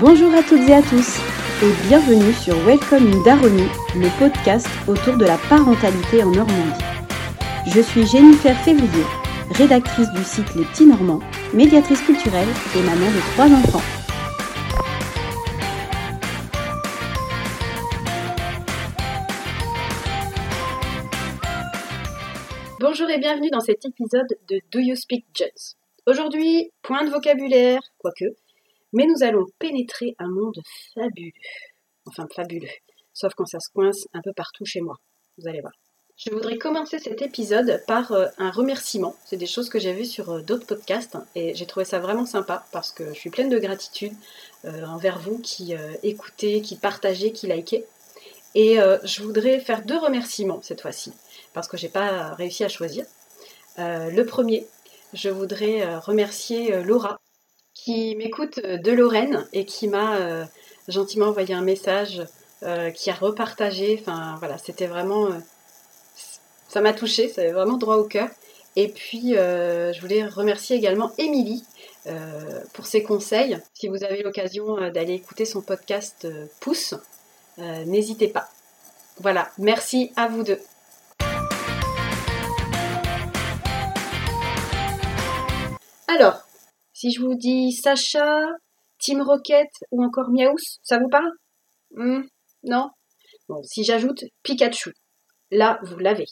Bonjour à toutes et à tous et bienvenue sur Welcome in le podcast autour de la parentalité en Normandie. Je suis Jennifer Février, rédactrice du site Les Petits Normands, médiatrice culturelle et maman de trois enfants. Bonjour et bienvenue dans cet épisode de Do You Speak Jets Aujourd'hui, point de vocabulaire, quoique, mais nous allons pénétrer un monde fabuleux. Enfin, fabuleux. Sauf quand ça se coince un peu partout chez moi. Vous allez voir. Je voudrais commencer cet épisode par euh, un remerciement. C'est des choses que j'ai vues sur euh, d'autres podcasts hein, et j'ai trouvé ça vraiment sympa parce que je suis pleine de gratitude euh, envers vous qui écoutez, qui partagez, qui likez. Et je voudrais faire deux remerciements cette fois-ci parce que j'ai pas réussi à choisir. le premier, je voudrais remercier Laura qui m'écoute de Lorraine et qui m'a gentiment envoyé un message, qui a repartagé. Enfin voilà, c'était vraiment ça m'a touché, ça vraiment droit au cœur. Et puis, euh, je voulais remercier également Émilie euh, pour ses conseils. Si vous avez l'occasion euh, d'aller écouter son podcast Pouce, n'hésitez pas. Voilà, merci à vous deux. Alors, si je vous dis Sacha, Team Rocket ou encore Miaous, ça vous parle? Hmm, Non? Bon, si j'ajoute Pikachu, là, vous l'avez.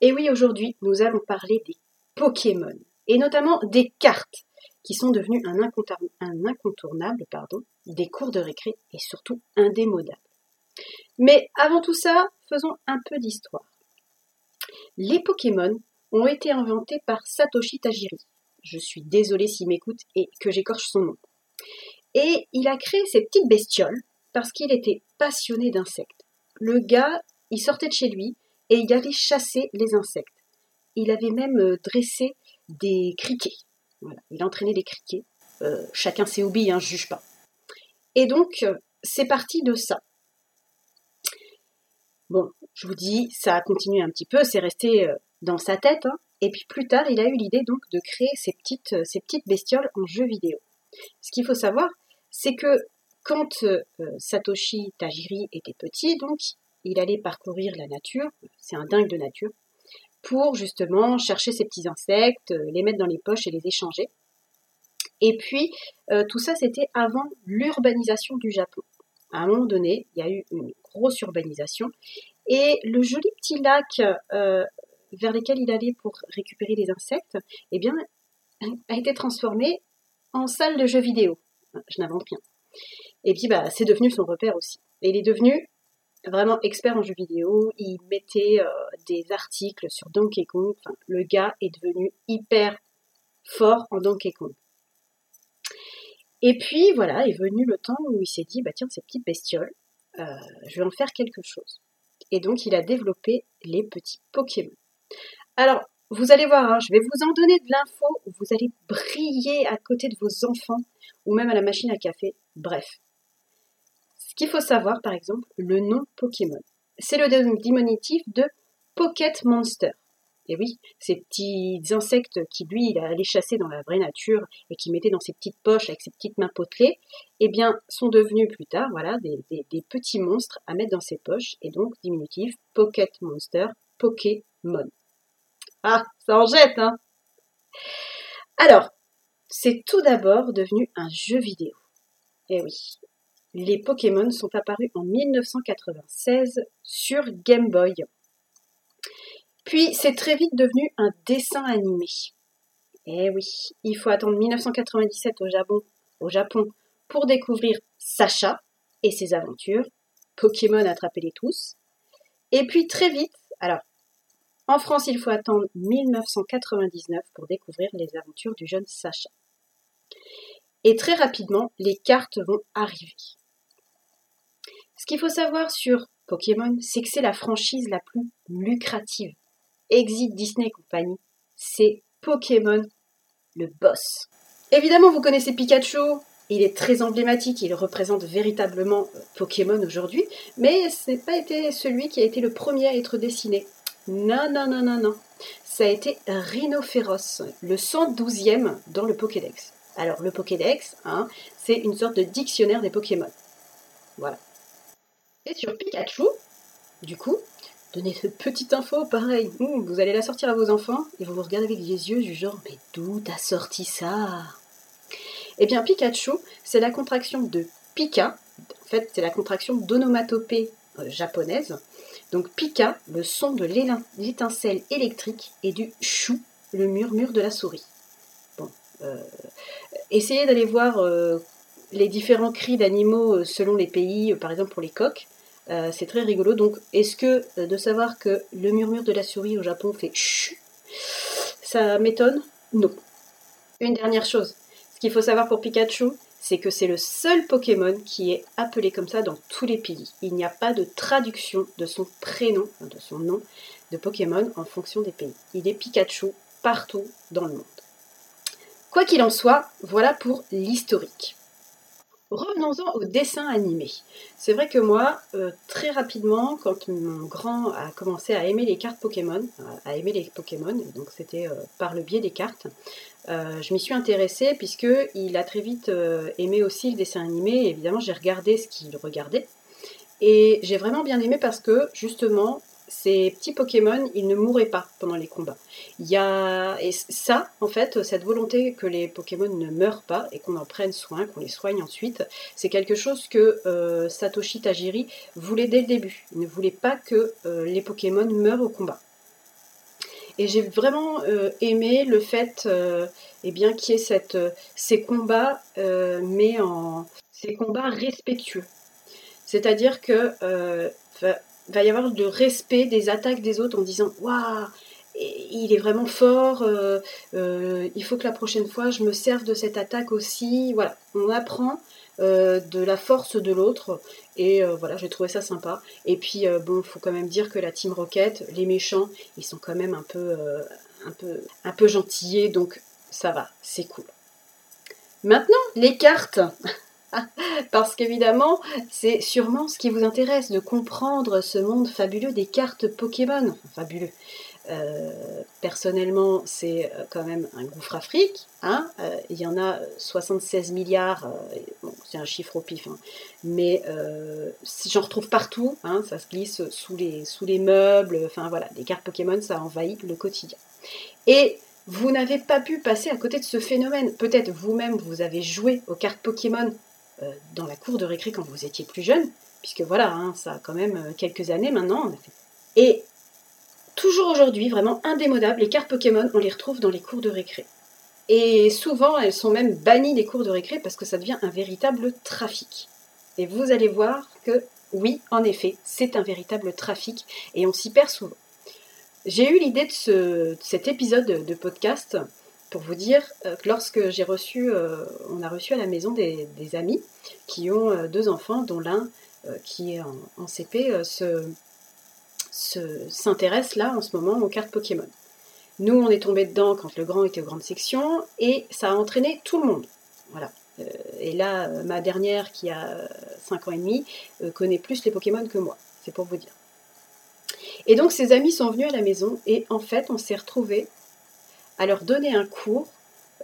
Et oui, aujourd'hui, nous allons parler des Pokémon, et notamment des cartes, qui sont devenues un, incontournable des cours de récré et surtout indémodables. Mais avant tout ça, faisons un peu d'histoire. Les Pokémon ont été inventés par Satoshi Tajiri. Je suis désolée s'il m'écoute et que j'écorche son nom. Et il a créé ces petites bestioles parce qu'il était passionné d'insectes. Le gars, il sortait de chez lui, et il allait chasser les insectes. Il avait même euh, dressé des criquets. Voilà, il entraînait des criquets. Euh, chacun ses hobbies, hein, je juge pas. Et donc, euh, c'est parti de ça. Bon, je vous dis, ça a continué un petit peu, c'est resté dans sa tête. Hein. et puis plus tard, il a eu l'idée donc de créer ces petites, petites bestioles en jeu vidéo. Ce qu'il faut savoir, c'est que quand Satoshi Tajiri était petit, donc il allait parcourir la nature, c'est un dingue de nature, pour justement chercher ces petits insectes, euh, les mettre dans les poches et les échanger. Et puis, euh, tout ça, c'était avant l'urbanisation du Japon. À un moment donné, il y a eu une grosse urbanisation, et le joli petit lac euh, vers lequel il allait pour récupérer les insectes, eh bien, a été transformé en salle de jeux vidéo. Je n'invente rien. Et puis, bah, c'est devenu son repère aussi. Et il est devenu vraiment expert en jeux vidéo. Il mettait euh, des articles sur Donkey Kong. Le gars est devenu hyper fort en Donkey Kong. Et puis voilà, est venu le temps où il s'est dit, bah tiens, ces petites bestioles, euh, je vais en faire quelque chose. Et donc il a développé les petits Pokémon. Alors, vous allez voir, hein, je vais vous en donner de l'info, vous allez briller à côté de vos enfants, ou même à la machine à café. Bref, ce qu'il faut savoir, par exemple, le nom Pokémon. C'est le diminutif de Pocket Monster. Et oui, ces petits insectes qui, lui, il allait chasser dans la vraie nature et qui mettait dans ses petites poches avec ses petites mains potelées, eh bien, sont devenus plus tard, voilà, des, petits monstres à mettre dans ses poches, et donc, diminutif, Pocket Monster, Pokémon. Ah, ça en jette, hein Alors, c'est tout d'abord devenu un jeu vidéo. Eh oui, les Pokémon sont apparus en 1996 sur Game Boy. Puis c'est très vite devenu un dessin animé. Eh oui, il faut attendre 1997 au Japon, pour découvrir Sacha et ses aventures. Pokémon attrapez-les tous. Et puis très vite, alors en France il faut attendre 1999 pour découvrir les aventures du jeune Sacha. Et très rapidement, les cartes vont arriver. Ce qu'il faut savoir sur Pokémon, c'est que c'est la franchise la plus lucrative. Exit Disney Company, c'est Pokémon le boss. Évidemment, vous connaissez Pikachu, il est très emblématique, il représente véritablement euh, Pokémon aujourd'hui, mais ce n'est pas celui qui a été le premier à être dessiné. Non, non, non, non, non. Ça a été Rhinophéros, le 112e dans le Pokédex. Alors le Pokédex, hein, c'est une sorte de dictionnaire des Pokémon. Voilà. Et sur Pikachu, du coup, donnez cette petite info, pareil, vous allez la sortir à vos enfants et vous vous regardez avec les yeux du genre mais d'où t'as sorti ça? Eh bien Pikachu, c'est la contraction de Pika, en fait c'est la contraction d'onomatopée euh, japonaise. Donc Pika, le son de l'étincelle électrique, et du chou, le murmure de la souris. Bon, euh, essayez d'aller voir euh, les différents cris d'animaux selon les pays, par exemple pour les coqs. Euh, c'est très rigolo. Donc, est-ce que euh, de savoir que le murmure de la souris au Japon fait chut, ça m'étonne? Non. Une dernière chose. Ce qu'il faut savoir pour Pikachu, c'est que c'est le seul Pokémon qui est appelé comme ça dans tous les pays. Il n'y a pas de traduction de son prénom, de son nom de Pokémon en fonction des pays. Il est Pikachu partout dans le monde. Quoi qu'il en soit, voilà pour l'historique. Revenons-en au dessin animé. C'est vrai que moi, euh, très rapidement, quand mon grand a commencé à aimer les cartes Pokémon, à aimer les Pokémon, donc c'était euh, par le biais des cartes, euh, je m'y suis intéressée puisqu'il a très vite aimé aussi le dessin animé. évidemment, j'ai regardé ce qu'il regardait. Et j'ai vraiment bien aimé parce que justement, ces petits Pokémon, ils ne mouraient pas pendant les combats. Il y a et ça, en fait, cette volonté que les Pokémon ne meurent pas et qu'on en prenne soin, qu'on les soigne ensuite, c'est quelque chose que euh, Satoshi Tajiri voulait dès le début. Il ne voulait pas que euh, les Pokémon meurent au combat. Et j'ai vraiment euh, aimé le fait, eh bien, qu'il y ait cette, ces combats, mais en ces combats respectueux. C'est-à-dire que va y avoir de respect des attaques des autres en disant Waouh, il est vraiment fort, euh, euh, il faut que la prochaine fois je me serve de cette attaque aussi. Voilà, on apprend euh, de la force de l'autre et voilà, j'ai trouvé ça sympa. Et puis bon, il faut quand même dire que la Team Rocket, les méchants, ils sont quand même un peu, un peu, un peu gentillés, donc ça va, c'est cool. Maintenant, les cartes. Parce qu'évidemment, c'est sûrement ce qui vous intéresse, de comprendre ce monde fabuleux des cartes Pokémon. fabuleux. Euh, personnellement, c'est euh, quand même un gouffre Afrique. Hein. Euh, il y en a 76 milliards, c'est un chiffre au pif, hein. mais j'en retrouve partout. Hein, ça se glisse sous les, sous les meubles. Enfin voilà, les cartes Pokémon, ça envahit le quotidien. Et vous n'avez pas pu passer à côté de ce phénomène. Peut-être vous-même, vous avez joué aux cartes Pokémon dans la cour de récré quand vous étiez plus jeune, puisque voilà, hein, ça a quand même euh, quelques années maintenant. Et toujours aujourd'hui, vraiment indémodable, les cartes Pokémon, on les retrouve dans les cours de récré. Et souvent, elles sont même bannies des cours de récré parce que ça devient un véritable trafic. Et vous allez voir que oui, en effet, c'est un véritable trafic et on s'y perd souvent. J'ai eu l'idée de, cet épisode de podcast pour vous dire euh, que lorsque j'ai reçu, euh, on a reçu à la maison des, amis qui ont euh, deux enfants, dont l'un qui est en, CP s'intéresse là en ce moment aux cartes Pokémon. Nous, on est tombé dedans quand le grand était aux grandes sections et ça a entraîné tout le monde. Voilà. et là, ma dernière qui a 5 ans et demi connaît plus les Pokémon que moi. C'est pour vous dire. Et donc, ses amis sont venus à la maison et en fait, on s'est retrouvés à leur donner un cours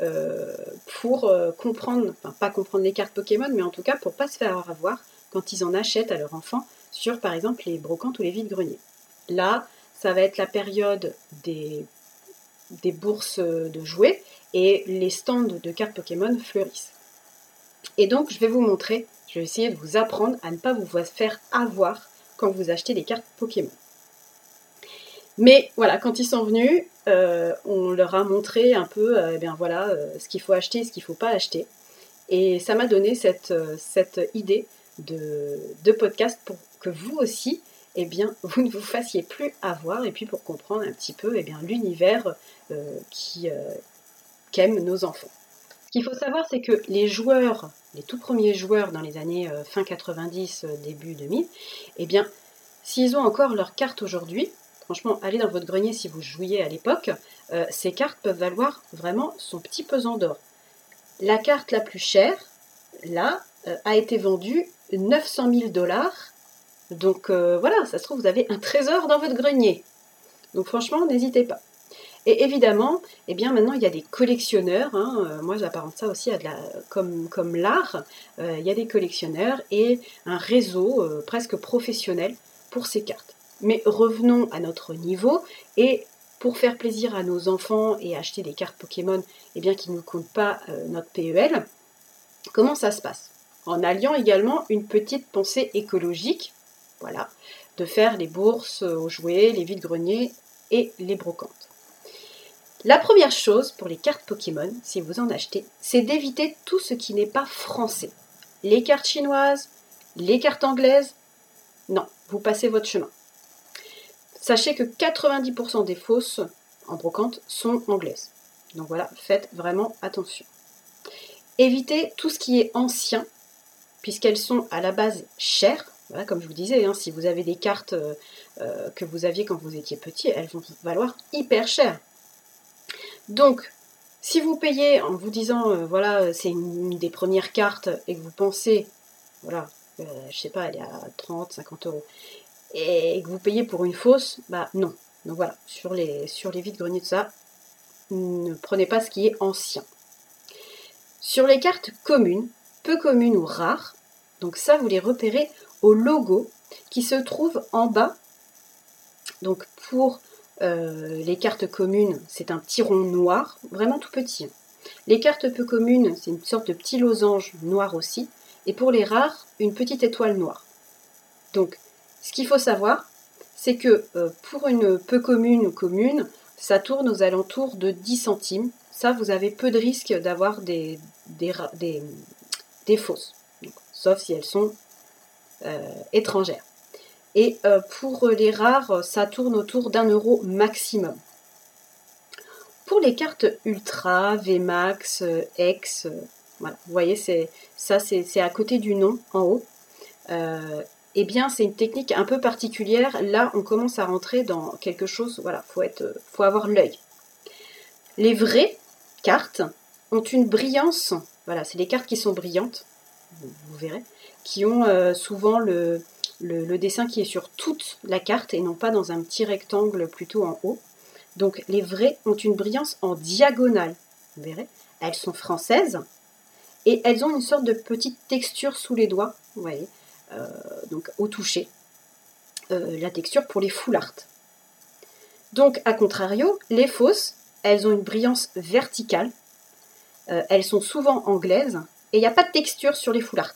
euh, pour euh, comprendre, enfin pas comprendre les cartes Pokémon, mais en tout cas pour pas se faire avoir quand ils en achètent à leur enfant sur par exemple les brocantes ou les vides-greniers. Là, ça va être la période des, des bourses de jouets et les stands de cartes Pokémon fleurissent. Et donc je vais vous montrer, je vais essayer de vous apprendre à ne pas vous faire avoir quand vous achetez des cartes Pokémon. Mais voilà, quand ils sont venus, euh, on leur a montré un peu euh, eh bien, voilà, euh, ce qu'il faut acheter et ce qu'il ne faut pas acheter. Et ça m'a donné cette, idée de, podcast pour que vous aussi, eh bien, vous ne vous fassiez plus avoir et puis pour comprendre un petit peu eh l'univers qui qu'aiment nos enfants. Ce qu'il faut savoir, c'est que les joueurs, les tout premiers joueurs dans les années fin 90, début 2000, eh bien, s'ils ont encore leur carte aujourd'hui, Franchement, allez dans votre grenier si vous jouiez à l'époque. Euh, ces cartes peuvent valoir vraiment son petit pesant d'or. La carte la plus chère, là, euh, a été vendue 900 000 dollars. Donc euh, voilà, ça se trouve, vous avez un trésor dans votre grenier. Donc franchement, n'hésitez pas. Et évidemment, eh bien maintenant il y a des collectionneurs, hein, moi j'apparente ça aussi à comme, l'art, il y a des collectionneurs et un réseau presque professionnel pour ces cartes. Mais revenons à notre niveau et pour faire plaisir à nos enfants et acheter des cartes Pokémon eh bien, qui ne comptent pas notre PEL, comment ça se passe? En alliant également une petite pensée écologique, voilà, de faire les bourses aux jouets, les vides-greniers et les brocantes. La première chose pour les cartes Pokémon, si vous en achetez, c'est d'éviter tout ce qui n'est pas français. Les cartes chinoises, les cartes anglaises, non, vous passez votre chemin. Sachez que 90% des fausses en brocante sont anglaises. Donc voilà, faites vraiment attention. Évitez tout ce qui est ancien, puisqu'elles sont à la base chères. Voilà, comme je vous disais, hein, si vous avez des cartes euh, euh, que vous aviez quand vous étiez petit, elles vont valoir hyper cher. Donc, si vous payez en vous disant, euh, voilà, c'est une, des premières cartes et que vous pensez, voilà, euh, je sais pas, elle est à 30, 50 euros, et que vous payez pour une fausse, bah non. Donc voilà, sur les, vides greniers de ça, ne prenez pas ce qui est ancien. Sur les cartes communes, peu communes ou rares, donc ça, vous les repérez au logo qui se trouve en bas. Donc pour euh, les cartes communes, c'est un petit rond noir, vraiment tout petit. Les cartes peu communes, c'est une sorte de petit losange noir aussi. Et pour les rares, une petite étoile noire. Donc, ce qu'il faut savoir, c'est que euh, pour une peu commune ou commune, ça tourne aux alentours de 10 centimes. Ça, vous avez peu de risques d'avoir des, des, fausses. sauf si elles sont euh, étrangères. Et euh, pour les rares, ça tourne autour d'un euro maximum. Pour les cartes Ultra, VMAX, X, voilà, vous voyez, c'est ça, c'est à côté du nom, en haut. Eh bien, c'est une technique un peu particulière. Là, on commence à rentrer dans quelque chose. Voilà, faut faut avoir l'œil. Les vraies cartes ont une brillance. Voilà, c'est les cartes qui sont brillantes. Vous, verrez, qui ont souvent le, dessin qui est sur toute la carte et non pas dans un petit rectangle plutôt en haut. Donc les vraies ont une brillance en diagonale. Vous verrez, elles sont françaises et elles ont une sorte de petite texture sous les doigts, vous voyez, euh, donc au toucher. Euh, la texture pour les full art. Donc, à contrario, les fausses, elles ont une brillance verticale. Euh, elles sont souvent anglaises et il n'y a pas de texture sur les full art.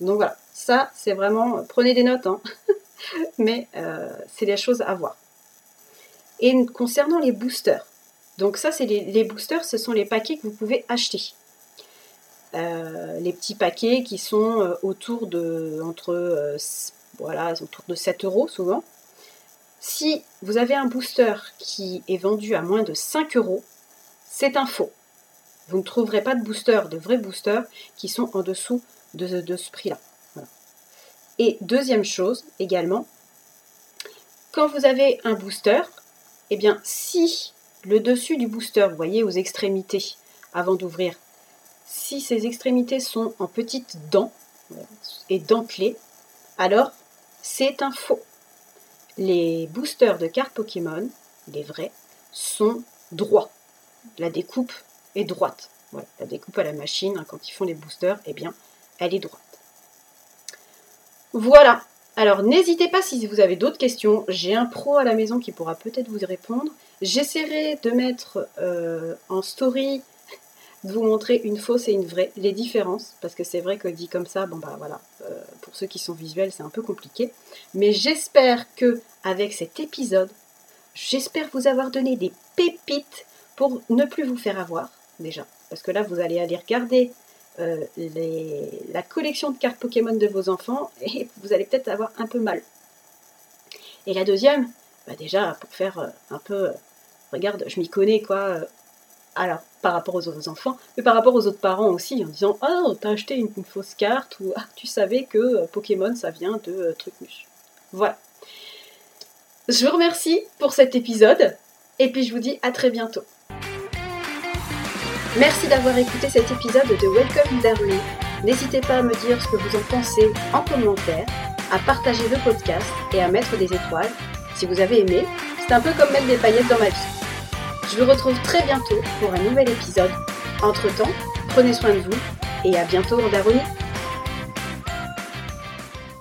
Donc voilà, ça c'est vraiment, prenez des notes, hein. mais euh, c'est des choses à voir. Et concernant les boosters, donc ça c'est les, boosters, ce sont les paquets que vous pouvez acheter. Euh, les petits paquets qui sont euh, autour de entre voilà autour de 7 euros souvent. Si vous avez un booster qui est vendu à moins de 5 euros, c'est un faux. Vous ne trouverez pas de booster, de vrais boosters, qui sont en dessous de, ce prix-là. Et deuxième chose également, quand vous avez un booster, eh bien si le dessus du booster, vous voyez aux extrémités, avant d'ouvrir, si ces extrémités sont en petites dents et dentelées, alors c'est un faux. Les boosters de cartes Pokémon, les vrais, sont droits. La découpe est droite. La découpe à la machine, hein, quand ils font les boosters, eh bien, elle est droite. Voilà. Alors n'hésitez pas si vous avez d'autres questions. J'ai un pro à la maison qui pourra peut-être vous répondre. J'essaierai de mettre euh, en story, vous montrer une fausse et une vraie, les différences, parce que c'est vrai que dit comme ça, bon bah voilà, euh, pour ceux qui sont visuels, c'est un peu compliqué. Mais j'espère que avec cet épisode, j'espère vous avoir donné des pépites pour ne plus vous faire avoir déjà, parce que là vous allez aller regarder euh, la collection de cartes Pokémon de vos enfants et vous allez peut-être avoir un peu mal. Et la deuxième, bah déjà pour faire euh, un peu, regarde, je m'y connais quoi. Alors par rapport aux autres enfants, mais par rapport aux autres parents aussi, en disant oh t'as acheté une, fausse carte ou ah, tu savais que Pokémon ça vient de Trucmuche. Voilà. Je vous remercie pour cet épisode et puis je vous dis à très bientôt. Merci d'avoir écouté cet épisode de Welcome Darling. N'hésitez pas à me dire ce que vous en pensez en commentaire, à partager le podcast et à mettre des étoiles si vous avez aimé. C'est un peu comme mettre des paillettes dans ma vie. Je vous retrouve très bientôt pour un nouvel épisode. Entre-temps, prenez soin de vous et à bientôt en.